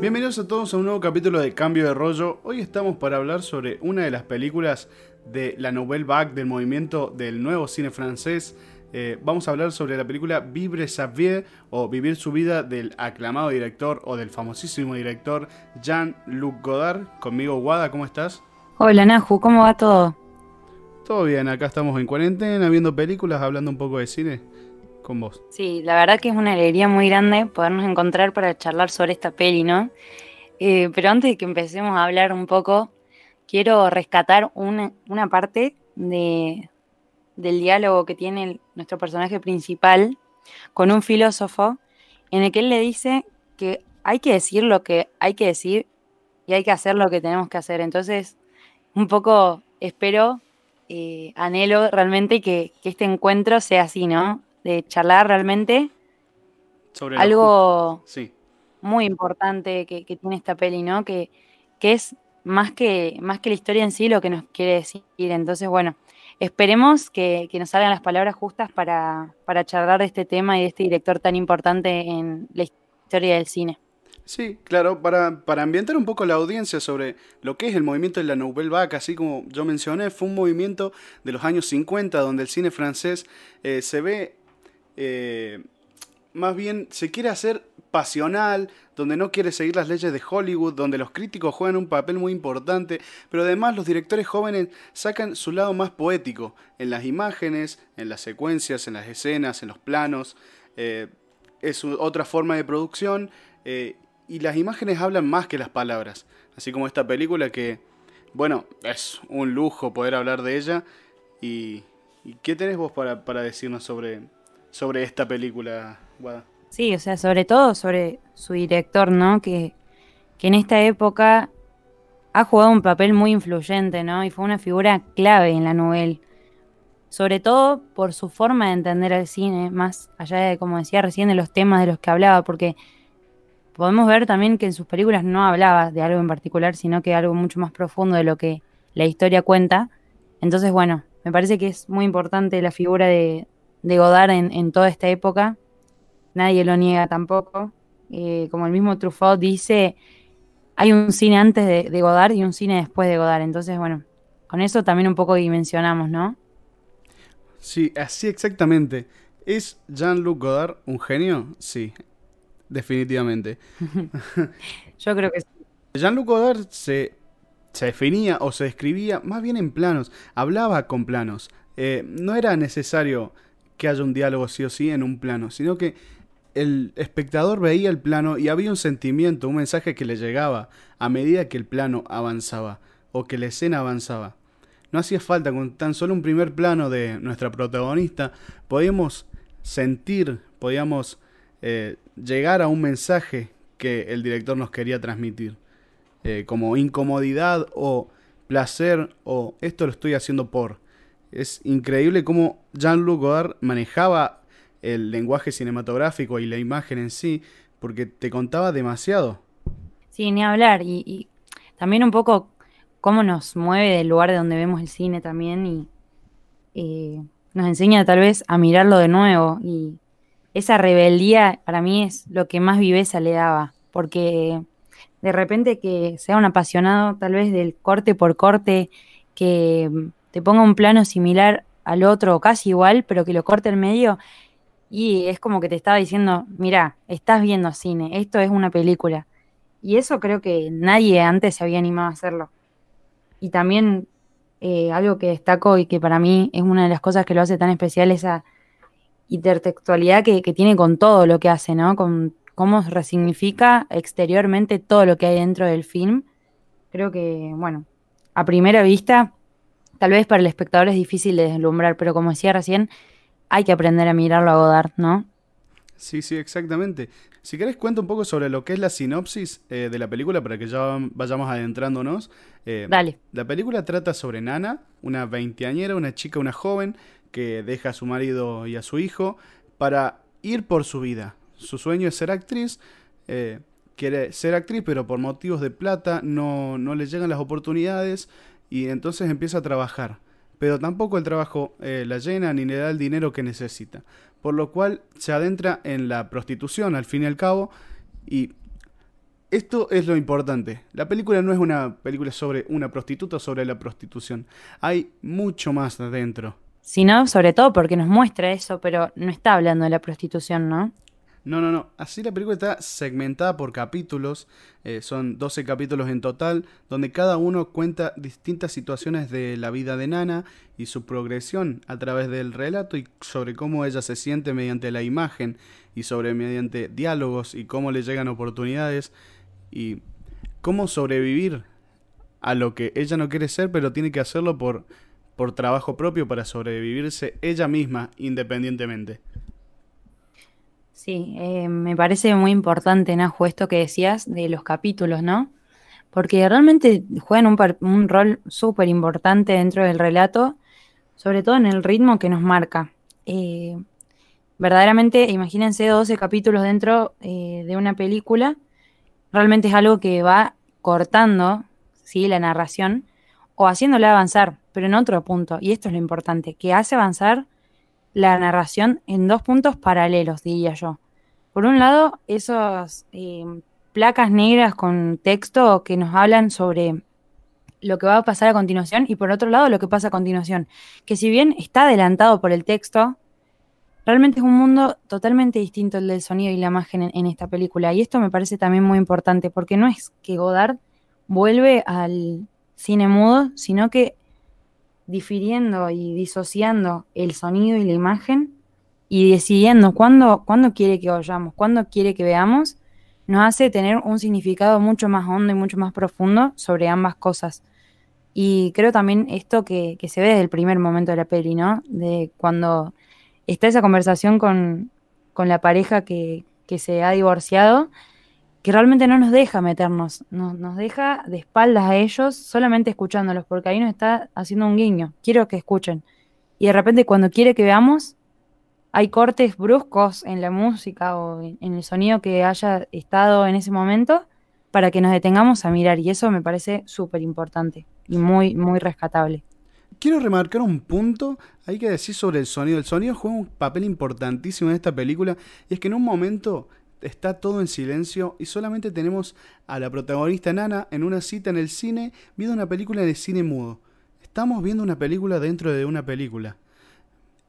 Bienvenidos a todos a un nuevo capítulo de Cambio de Rollo. Hoy estamos para hablar sobre una de las películas de la Nouvelle Vague del movimiento del nuevo cine francés. Eh, vamos a hablar sobre la película Vivre sa vie o Vivir su vida del aclamado director o del famosísimo director Jean-Luc Godard. Conmigo, Guada, ¿cómo estás? Hola, Naju, ¿cómo va todo? Todo bien, acá estamos en cuarentena, viendo películas, hablando un poco de cine con vos. Sí, la verdad que es una alegría muy grande podernos encontrar para charlar sobre esta peli, ¿no? Eh, pero antes de que empecemos a hablar un poco, quiero rescatar una, parte de, del diálogo que tiene nuestro personaje principal con un filósofo, en el que él le dice que hay que decir lo que hay que decir y hay que hacer lo que tenemos que hacer. Entonces, un poco espero, eh, anhelo realmente que, que este encuentro sea así, ¿no? de charlar realmente sobre algo muy importante que, tiene esta peli, ¿no? Que, que es más que, más que la historia en sí lo que nos quiere decir. Entonces, bueno, esperemos que, nos salgan las palabras justas para, para charlar de este tema y de este director tan importante en la historia del cine. Sí, claro, para, para, ambientar un poco la audiencia sobre lo que es el movimiento de la Nouvelle Vague, así como yo mencioné, fue un movimiento de los años 50 donde el cine francés eh, se ve eh, más bien se quiere hacer pasional, donde no quiere seguir las leyes de Hollywood, donde los críticos juegan un papel muy importante, pero además los directores jóvenes sacan su lado más poético en las imágenes, en las secuencias, en las escenas, en los planos. Eh, es otra forma de producción eh, y las imágenes hablan más que las palabras, así como esta película que, bueno, es un lujo poder hablar de ella. ¿Y, qué tenés vos para, para decirnos sobre, sobre esta película, Guada. Sí, o sea, sobre todo sobre su director, ¿no? Que, que en esta época ha jugado un papel muy influyente, ¿no? Y fue una figura clave en la novela. Sobre todo por su forma de entender el cine, más allá de, como decía recién, de los temas de los que hablaba, porque podemos ver también que en sus películas no hablaba de algo en particular, sino que algo mucho más profundo de lo que la historia cuenta. Entonces, bueno, me parece que es muy importante la figura de, de Godard en, toda esta época. Nadie lo niega tampoco. Eh, como el mismo Truffaut dice, hay un cine antes de, Godard y un cine después de Godard. Entonces, bueno, con eso también un poco dimensionamos, ¿no? Sí, así exactamente. ¿Es Jean-Luc Godard un genio? Sí, definitivamente. Yo creo que sí. Jean-Luc Godard se, se, definía o se describía más bien en planos, hablaba con planos. Eh, no era necesario que haya un diálogo sí o sí en un plano, sino que el espectador veía el plano y había un sentimiento, un mensaje que le llegaba a medida que el plano avanzaba o que la escena avanzaba. No hacía falta con tan solo un primer plano de nuestra protagonista, podíamos sentir, podíamos eh, llegar a un mensaje que el director nos quería transmitir, eh, como incomodidad o placer o esto lo estoy haciendo por. Es increíble cómo Jean-Luc Godard manejaba el lenguaje cinematográfico y la imagen en sí, porque te contaba demasiado. Sí, ni hablar. Y, también un poco cómo nos mueve del lugar de donde vemos el cine también y eh, nos enseña tal vez a mirarlo de nuevo. Y esa rebeldía para mí es lo que más viveza le daba, porque de repente que sea un apasionado tal vez del corte por corte, que te ponga un plano similar al otro casi igual, pero que lo corte en medio y es como que te estaba diciendo, mira, estás viendo cine, esto es una película. Y eso creo que nadie antes se había animado a hacerlo. Y también eh, algo que destaco y que para mí es una de las cosas que lo hace tan especial, esa intertextualidad que, que tiene con todo lo que hace, ¿no? Con cómo resignifica exteriormente todo lo que hay dentro del film. Creo que, bueno, a primera vista tal vez para el espectador es difícil de deslumbrar, pero como decía recién, hay que aprender a mirarlo a Godard, ¿no? Sí, sí, exactamente. Si querés, cuenta un poco sobre lo que es la sinopsis eh, de la película para que ya vayamos adentrándonos. Eh, Dale. La película trata sobre Nana, una veinteañera, una chica, una joven que deja a su marido y a su hijo para ir por su vida. Su sueño es ser actriz. Eh, quiere ser actriz, pero por motivos de plata no, no le llegan las oportunidades y entonces empieza a trabajar pero tampoco el trabajo eh, la llena ni le da el dinero que necesita. Por lo cual se adentra en la prostitución al fin y al cabo y esto es lo importante. La película no es una película sobre una prostituta o sobre la prostitución. Hay mucho más adentro. Sino, sobre todo porque nos muestra eso, pero no está hablando de la prostitución, ¿no? No, no, no. Así la película está segmentada por capítulos. Eh, son 12 capítulos en total, donde cada uno cuenta distintas situaciones de la vida de Nana y su progresión a través del relato y sobre cómo ella se siente mediante la imagen y sobre mediante diálogos y cómo le llegan oportunidades y cómo sobrevivir a lo que ella no quiere ser, pero tiene que hacerlo por, por trabajo propio para sobrevivirse ella misma independientemente. Sí, eh, me parece muy importante, Najo, esto que decías de los capítulos, ¿no? Porque realmente juegan un, rol súper importante dentro del relato, sobre todo en el ritmo que nos marca. Eh, verdaderamente, imagínense 12 capítulos dentro eh, de una película, realmente es algo que va cortando, ¿sí? La narración o haciéndola avanzar, pero en otro punto, y esto es lo importante, que hace avanzar la narración en dos puntos paralelos, diría yo. Por un lado, esas eh, placas negras con texto que nos hablan sobre lo que va a pasar a continuación y por otro lado lo que pasa a continuación, que si bien está adelantado por el texto, realmente es un mundo totalmente distinto el del sonido y la imagen en, en esta película. Y esto me parece también muy importante porque no es que Godard vuelve al cine mudo, sino que difiriendo y disociando el sonido y la imagen y decidiendo cuándo, cuándo quiere que oyamos, cuándo quiere que veamos, nos hace tener un significado mucho más hondo y mucho más profundo sobre ambas cosas. Y creo también esto que, que se ve desde el primer momento de la peli, ¿no? De cuando está esa conversación con, con la pareja que, que se ha divorciado que realmente no nos deja meternos, nos deja de espaldas a ellos solamente escuchándolos, porque ahí nos está haciendo un guiño, quiero que escuchen. Y de repente cuando quiere que veamos, hay cortes bruscos en la música o en el sonido que haya estado en ese momento para que nos detengamos a mirar y eso me parece súper importante y muy, muy rescatable. Quiero remarcar un punto, hay que decir sobre el sonido. El sonido juega un papel importantísimo en esta película y es que en un momento está todo en silencio y solamente tenemos a la protagonista Nana en una cita en el cine viendo una película de cine mudo. Estamos viendo una película dentro de una película.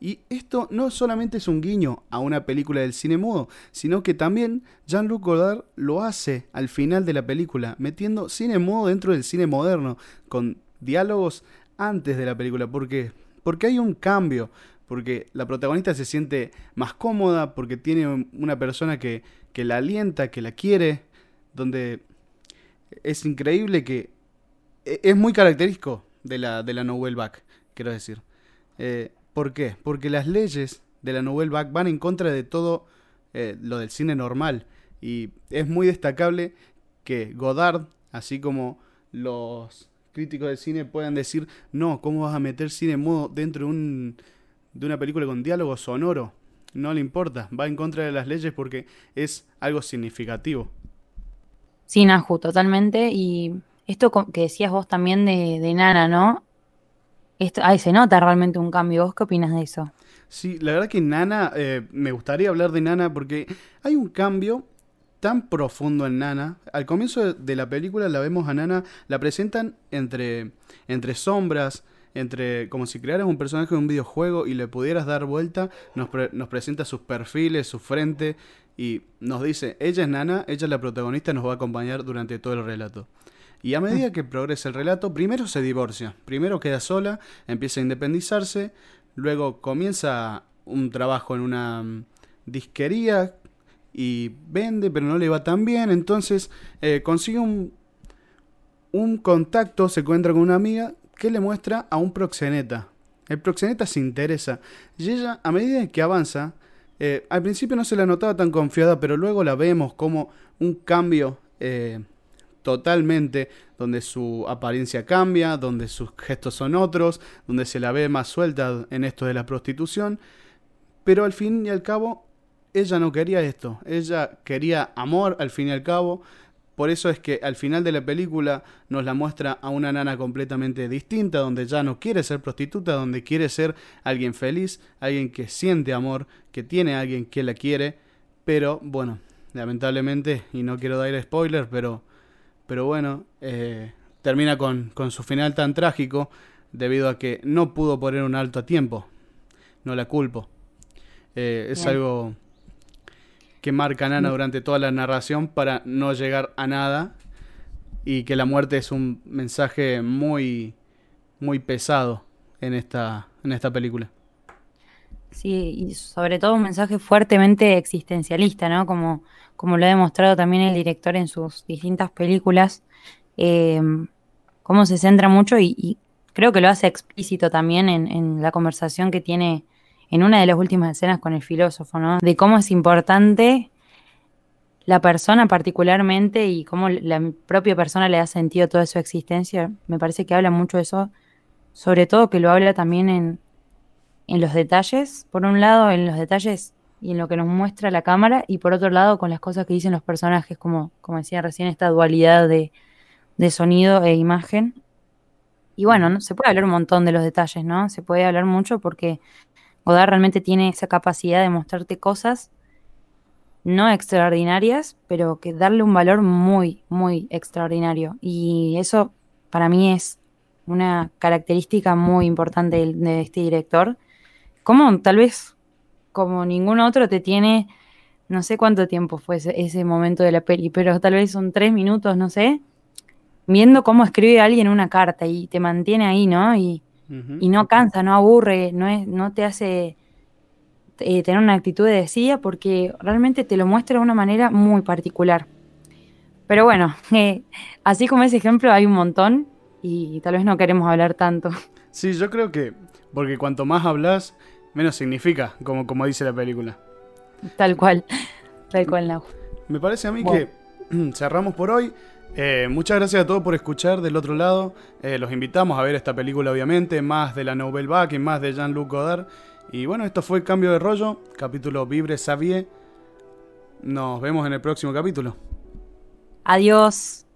Y esto no solamente es un guiño a una película del cine mudo, sino que también Jean-Luc Godard lo hace al final de la película, metiendo cine mudo dentro del cine moderno, con diálogos antes de la película. ¿Por qué? Porque hay un cambio, porque la protagonista se siente más cómoda, porque tiene una persona que, que la alienta, que la quiere, donde es increíble que e, es muy característico de la, de la Nouvelle Vague, quiero decir. Eh, ¿Por qué? Porque las leyes de la Nouvelle Vague van en contra de todo eh, lo del cine normal. Y es muy destacable que Godard, así como los críticos de cine puedan decir, no, ¿cómo vas a meter cine mudo dentro de un de una película con diálogo sonoro. No le importa, va en contra de las leyes porque es algo significativo. Sí, Naju, totalmente. Y esto que decías vos también de, Nana, ¿no? Esto, ahí se nota realmente un cambio. ¿Vos qué opinas de eso? Sí, la verdad que Nana, eh, me gustaría hablar de Nana porque hay un cambio tan profundo en Nana. Al comienzo de la película la vemos a Nana, la presentan entre, entre sombras, entre como si crearas un personaje de un videojuego y le pudieras dar vuelta, nos, nos presenta sus perfiles, su frente y nos dice, ella es Nana, ella es la protagonista, nos va a acompañar durante todo el relato. Y a medida que progresa el relato, primero se divorcia, primero queda sola, empieza a independizarse, luego comienza un trabajo en una mm, disquería y vende, pero no le va tan bien, entonces eh, consigue un, un contacto, se encuentra con una amiga que le muestra a un proxeneta. El proxeneta se interesa y ella, a medida que avanza, eh, al principio no se la notaba tan confiada, pero luego la vemos como un cambio eh, totalmente, donde su apariencia cambia, donde sus gestos son otros, donde se la ve más suelta en esto de la prostitución, pero al fin y al cabo, ella no quería esto, ella quería amor al fin y al cabo, por eso es que al final de la película nos la muestra a una nana completamente distinta, donde ya no quiere ser prostituta, donde quiere ser alguien feliz, alguien que siente amor, que tiene a alguien que la quiere, pero bueno, lamentablemente, y no quiero dar spoiler, pero, pero bueno, eh, termina con, con su final tan trágico debido a que no pudo poner un alto a tiempo. No la culpo. Eh, es algo que marca Nana durante toda la narración para no llegar a nada y que la muerte es un mensaje muy muy pesado en esta en esta película. Sí, y sobre todo un mensaje fuertemente existencialista, ¿no? Como, como lo ha demostrado también el director en sus distintas películas, eh, cómo se centra mucho y, creo que lo hace explícito también en, en la conversación que tiene en una de las últimas escenas con el filósofo, ¿no? De cómo es importante la persona particularmente y cómo la propia persona le da sentido toda su existencia. Me parece que habla mucho de eso, sobre todo que lo habla también en, en los detalles, por un lado en los detalles y en lo que nos muestra la cámara, y por otro lado con las cosas que dicen los personajes, como, como decía recién, esta dualidad de, de sonido e imagen. Y bueno, ¿no? se puede hablar un montón de los detalles, ¿no? Se puede hablar mucho porque Godard realmente tiene esa capacidad de mostrarte cosas no extraordinarias, pero que darle un valor muy, muy extraordinario. Y eso para mí es una característica muy importante de, este director. Como tal vez como ningún otro te tiene, no sé cuánto tiempo fue ese, momento de la peli, pero tal vez son tres minutos, no sé, viendo cómo escribe alguien una carta y te mantiene ahí, ¿no? Y, y no cansa, no aburre, no, es, no te hace eh, tener una actitud de decía porque realmente te lo muestra de una manera muy particular. Pero bueno, eh, así como ese ejemplo hay un montón y tal vez no queremos hablar tanto. Sí, yo creo que, porque cuanto más hablas, menos significa, como, como dice la película. Tal cual, tal cual, no. Me parece a mí que cerramos por hoy. Eh, muchas gracias a todos por escuchar del otro lado. Eh, los invitamos a ver esta película, obviamente, más de la Nouvelle Vague más de Jean-Luc Godard. Y bueno, esto fue Cambio de Rollo, capítulo Vibre Xavier. Nos vemos en el próximo capítulo. Adiós.